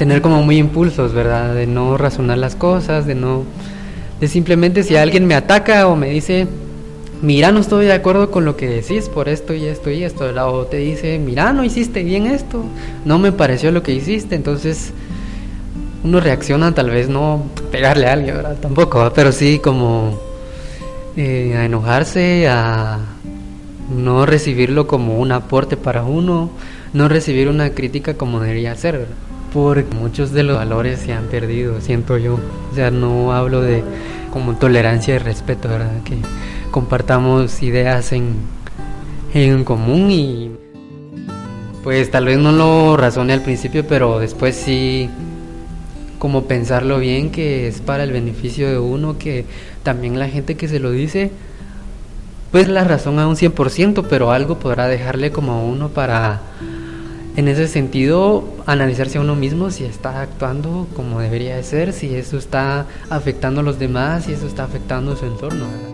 tener como muy impulsos, ¿verdad? De no razonar las cosas, de no... De simplemente si alguien me ataca o me dice, mira, no estoy de acuerdo con lo que decís por esto y esto y esto, o te dice, mira, no hiciste bien esto, no me pareció lo que hiciste, entonces uno reacciona tal vez no pegarle a alguien, ¿verdad? Tampoco, pero sí como eh, a enojarse, a no recibirlo como un aporte para uno, no recibir una crítica como debería ser, ¿verdad? Porque muchos de los valores se han perdido, siento yo. O sea, no hablo de como tolerancia y respeto, ¿verdad? Que compartamos ideas en, en común y pues tal vez no lo razone al principio, pero después sí como pensarlo bien que es para el beneficio de uno, que también la gente que se lo dice, pues la razón a un 100%, pero algo podrá dejarle como a uno para, en ese sentido, analizarse a uno mismo si está actuando como debería de ser, si eso está afectando a los demás, si eso está afectando su entorno.